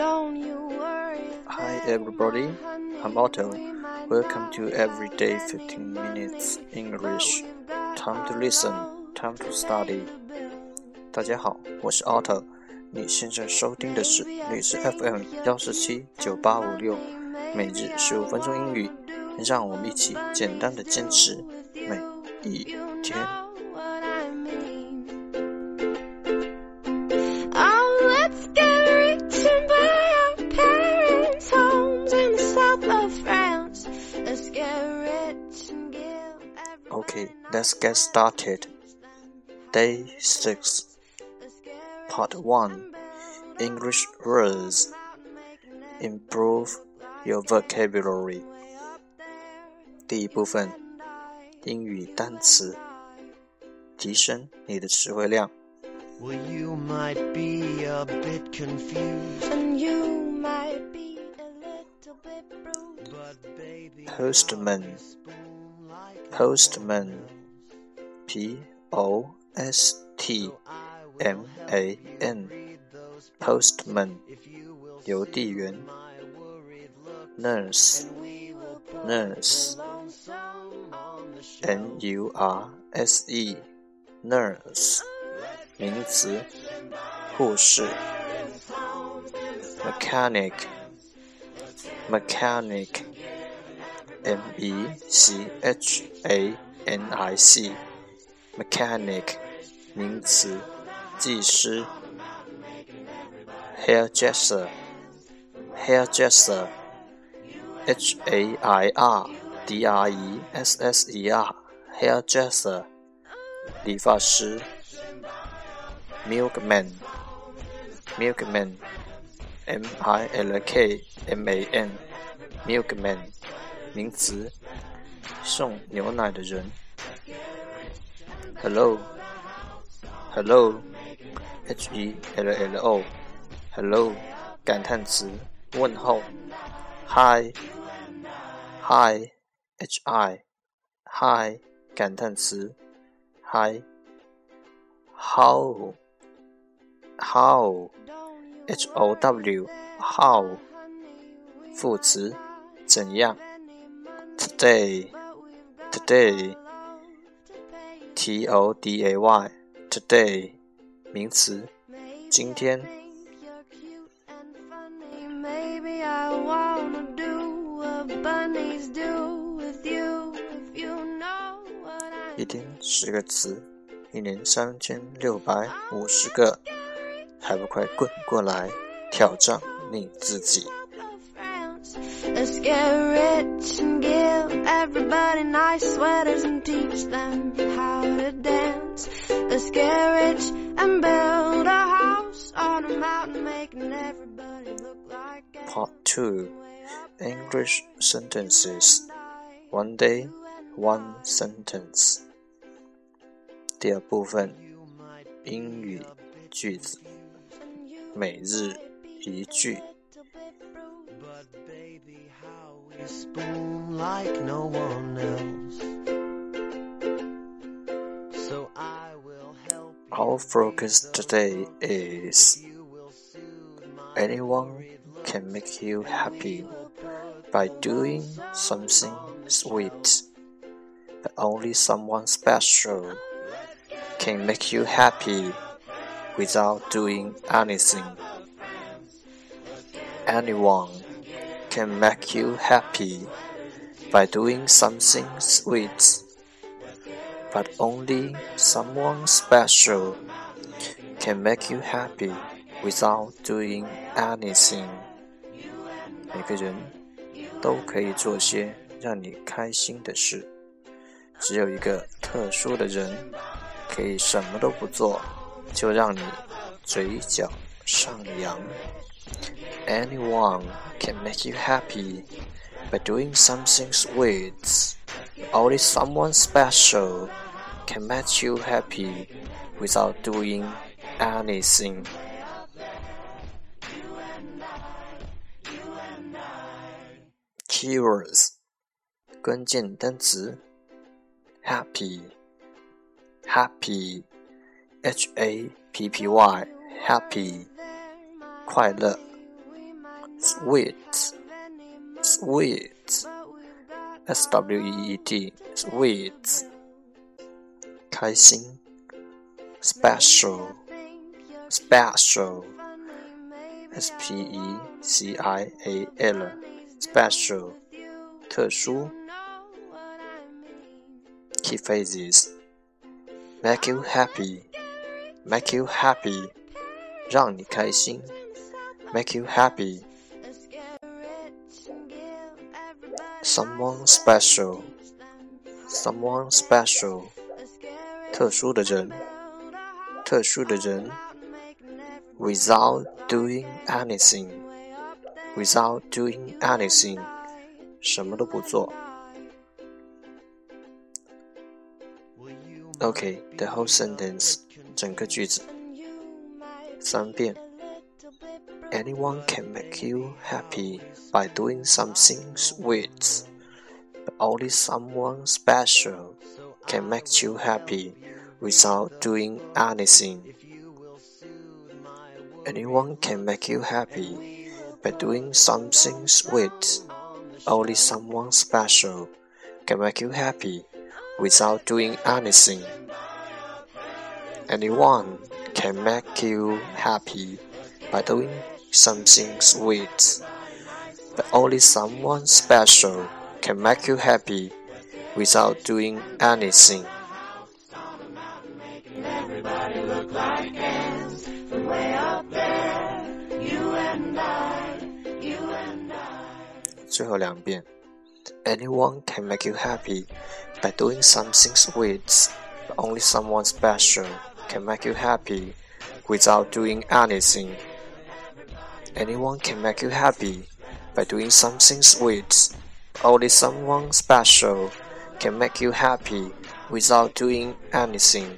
Hi everybody, I'm Otto. Welcome to Everyday 15 Minutes English. Time to listen, time to study. 大家好，我是 Otto。你现在收听的是律师 FM 幺四七九八五六，每日十五分钟英语，让我们一起简单的坚持每一天。let's get started. Day 6, Part 1 English words. Improve your vocabulary. 第一部分英语单词，提升你的词汇量。Well, you might be a bit confused, and you might be a little bit bruised, but baby, Postman postman, p o s t m a n, postman, 邮递员。nurse, nurse, n u r s e, nurse, 名词，护士。mechanic, mechanic. M E C H A N I mechanic 名词，技师。hairdresser，hairdresser，H A I R D R E S S E R，hairdresser，理发师。milkman，milkman，M I L K M A N，milkman。名词，送牛奶的人。Hello，Hello，H E L L O，Hello，感叹词，问候。Hi，Hi，H I，Hi，感叹词，Hi。How，How，H O W，How，副词，怎样？Today, today, T O D A Y, today, 名词，今天。一天十个词，一年三千六百五十个，还不快滚过来挑战你自己 ！Let's get rich and give everybody nice sweaters and teach them how to dance. Let's get rich and build a house on a mountain, making everybody look like Part 2 English sentences. One day, one sentence. 第二部分英语句子，每日一句。 Spoon like no one else. So I will help Our focus today is anyone can make you happy by doing something sweet, but only someone special can make you happy without doing anything. Anyone can make you happy by doing something sweet, but only someone special can make you happy without doing anything. 每个人都可以做些让你开心的事，只有一个特殊的人可以什么都不做，就让你嘴角上扬。Anyone can make you happy by doing something sweet. Only someone special can make you happy without doing anything. Keywords 关键单词 happy happy h a p p y happy 快乐 sweet, sweet, s w e e t, sweet，开心，special, special, s p e c i a l, special，特殊。Key phrases: make you happy, make you happy，让你开心，make you happy。 Someone special, someone special，特殊的人，特殊的人。Without doing anything, without doing anything，什么都不做。Okay, the whole sentence，整个句子，三遍。 Anyone can make you happy by doing something sweet, but only someone special can make you happy without doing anything. Anyone can make you happy by doing something sweet. Only someone special can make you happy without doing anything. Anyone can make you happy by doing something sweet. But only someone special can make you happy without doing anything. Anyone can make you happy by doing something sweet, but only someone special can make you happy without doing anything. Anyone can make you happy by doing something sweet. But only someone special can make you happy without doing anything.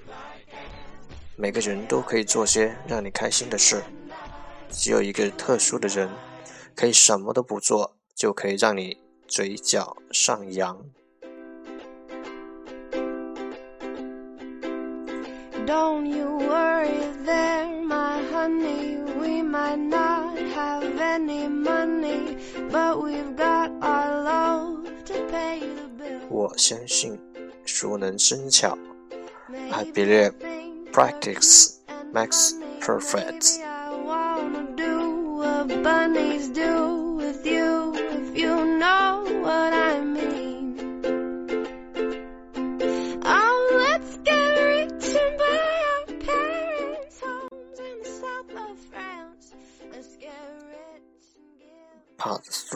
每个人都可以做些让你开心的事，只有一个特殊的人可以什么都不做，就可以让你嘴角上扬。Don't you worry there, my honey. We might not have any money, but we've got our love to pay the bill. 我相信熟能生巧。I believe practice makes perfect. I wanna do what bunnies do with you if you know what I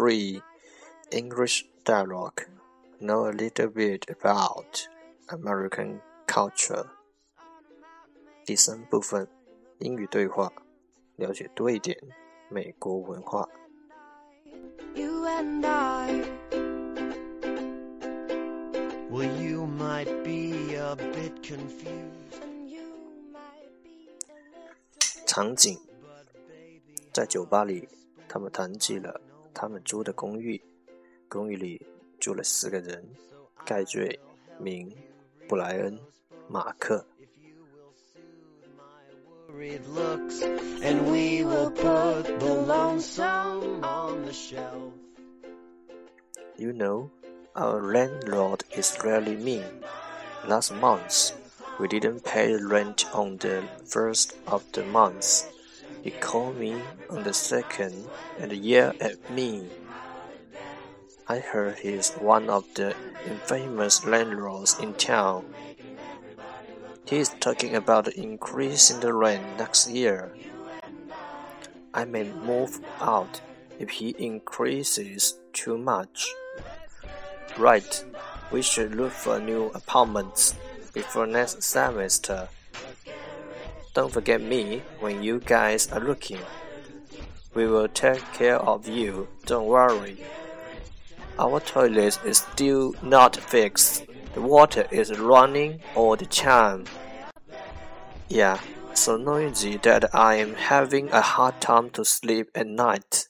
3 English Dialogue Know a little bit about American culture. 第三部分英语对话，了解多一点美国文化。You and I. Well, you might be a bit confused. 场景在酒吧里，他们谈起了他们租的公寓。公寓里住了四个人：盖瑞、明、布莱恩、马克。worried looks, and we will put the lonesome on the shelf. You know, our landlord is really mean. Last month, we didn't pay rent on the first of the month. He called me on the second and yelled at me. I heard he's one of the infamous landlords in town. He is talking about the increase in the rent next year. I may move out if he increases too much. Right, we should look for new apartments before next semester. Don't forget me when you guys are looking. We will take care of you, don't worry. Our toilet is still not fixed. The water is running all the time. Yeah, so noisy that I am having a hard time to sleep at night.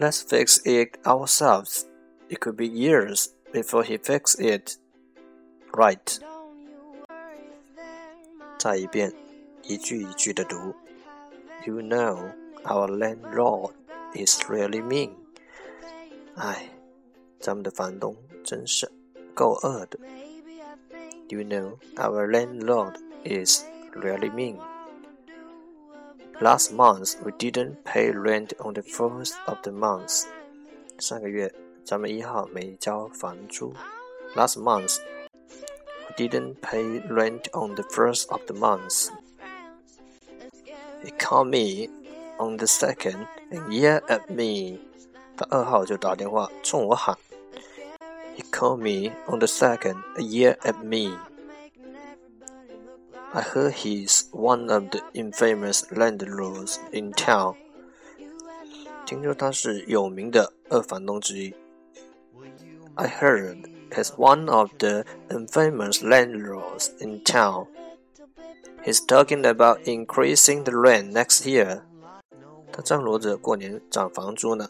Let's fix it ourselves. It could be years before he fixes it. Right. 再一遍，一句一句的读。You know, our landlord is really mean。哎，咱们的房东真是够恶的。Do you know our landlord is really mean? Last month we didn't pay rent on the first of the month. 上个月咱们一号没交房租。Last month we didn't pay rent on the first of the month. He called me on the second and yelled at me. 他二号就打电话冲我喊。He called me on the second and yelled at me. I heard he's one of the infamous landlords in town. 听说他是有名的二房东之一。I heard he's one of the infamous landlords in town. He's talking about increasing the rent next year. 他张罗着过年涨房租呢。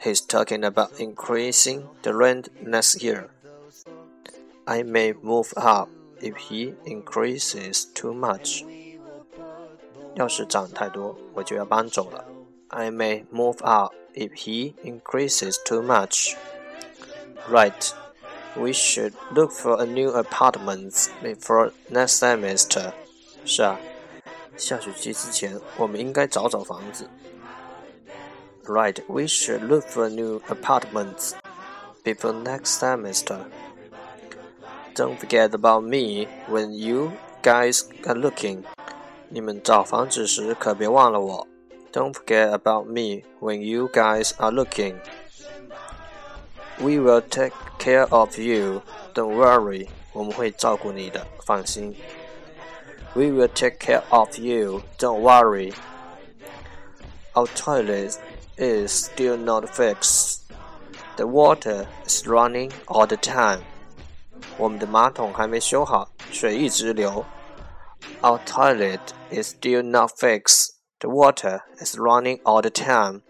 He's talking about increasing the rent next year. I may move up if he increases too much. 要是涨太多，我就要搬走了。I may move out if he increases too much. Right. We should look for a new apartment before next semester. 是啊，下学期之前我们应该找找房子。Right. We should look for a new apartment before next semester. Don't forget about me when you guys are looking. 你们找房子时可别忘了我。Don't forget about me when you guys are looking. We will take care of you. Don't worry. 我们会照顾你的，放心。We will take care of you. Don't worry. Our toilet is still not fixed. The water is running all the time. 我们的马桶还没修好，水一直流。Our toilet is still not fixed. The water is running all the time.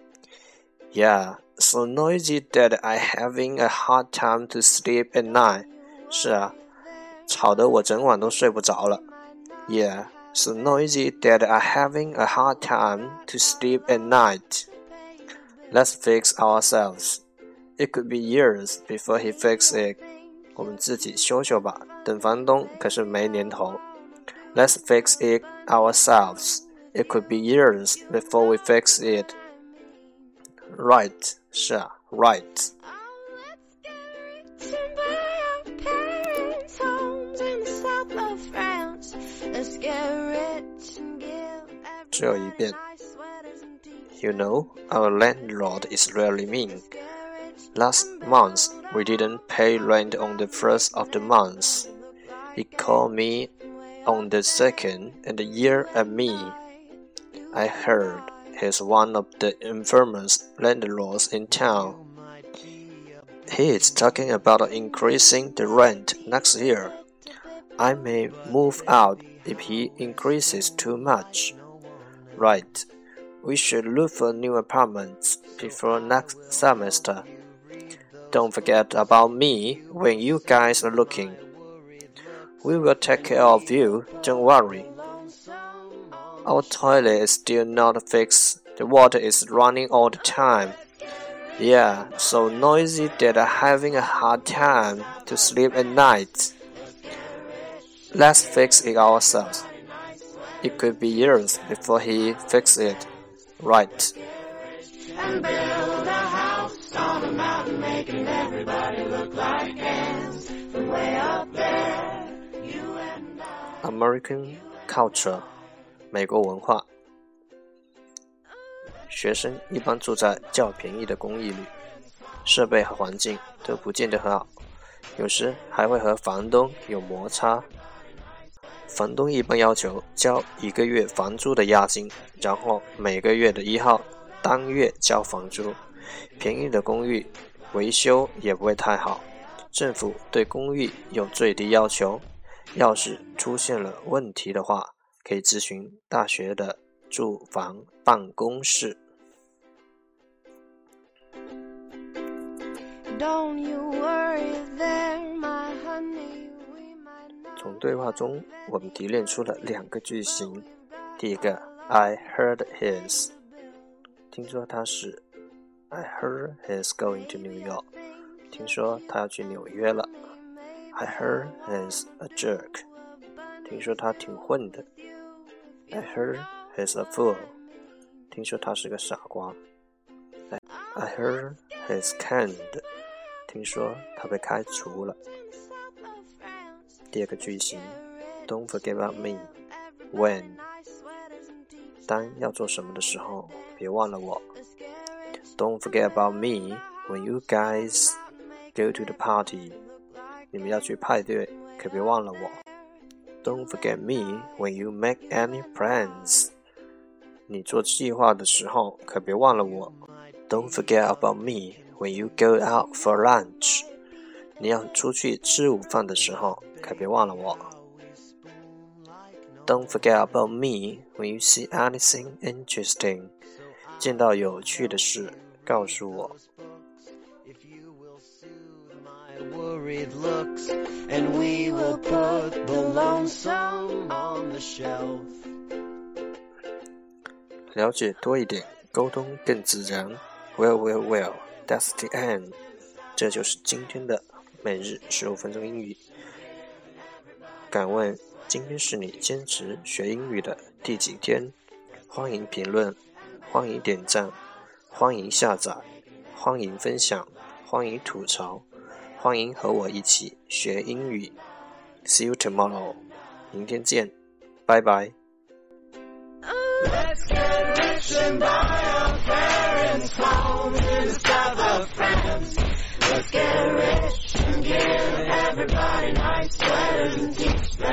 Yeah, so noisy that I having a hard time to sleep at night. 是啊，吵得我整晚都睡不着了。Yeah, so noisy that I having a hard time to sleep at night. Let's fix ourselves. It could be years before he fix it. 我们自己修修吧，等房东可是没年头。Let's fix it ourselves. It could be years before we fix it. Right, 是啊，right. You know, our landlord is really mean. Last month, we didn't pay rent on the first of the month. He called me on the second and yelled at me. I heard he's one of the infamous landlords in town. He is talking about increasing the rent next year. I may move out if he increases too much. Right. We should look for new apartments before next semester. Don't forget about me when you guys are looking. We will take care of you, don't worry. Our toilet is still not fixed. The water is running all the time. Yeah, so noisy that I'm having a hard time to sleep at night. Let's fix it ourselves. It could be years before he fixes it. Right. American culture，美国文化。学生一般住在较便宜的公寓里，设备和环境都不见得很好，有时还会和房东有摩擦。房东一般要求交一个月房租的押金，然后每个月的一号当月交房租。便宜的公寓维修也不会太好。政府对公寓有最低要求，要是出现了问题的话，可以咨询大学的住房办公室。从对话中，我们提炼出了两个句型。第一个，I heard his。听说他是。I heard he's going to New York。听说他要去纽约了。I heard he's a jerk。听说他挺混的。I heard he's a fool。听说他是个傻瓜。I heard he's canned。听说他被开除了。第二个句型，Don't forget about me when。当要做什么的时候，别忘了我。Don't forget about me when you guys go to the party。你们要去派对，可别忘了我。 Don't forget me when you make any plans。你做计划的时候，可别忘了我。Don't forget about me when you go out for lunch。你要出去吃午饭的时候，可别忘了我。Don't forget about me when you see anything interesting。见到有趣的事，告诉我。Read looks and we look both the long sun on the show 了解多一点，沟通更自然。Well, well, well, that's the end。这就是今天的每日十五分钟英语。敢问今天是你坚持学英语的第几天？欢迎评论，欢迎点赞，欢迎下载，欢迎分享，欢迎吐槽，欢迎和我一起学英语。See you tomorrow，明天见，拜拜。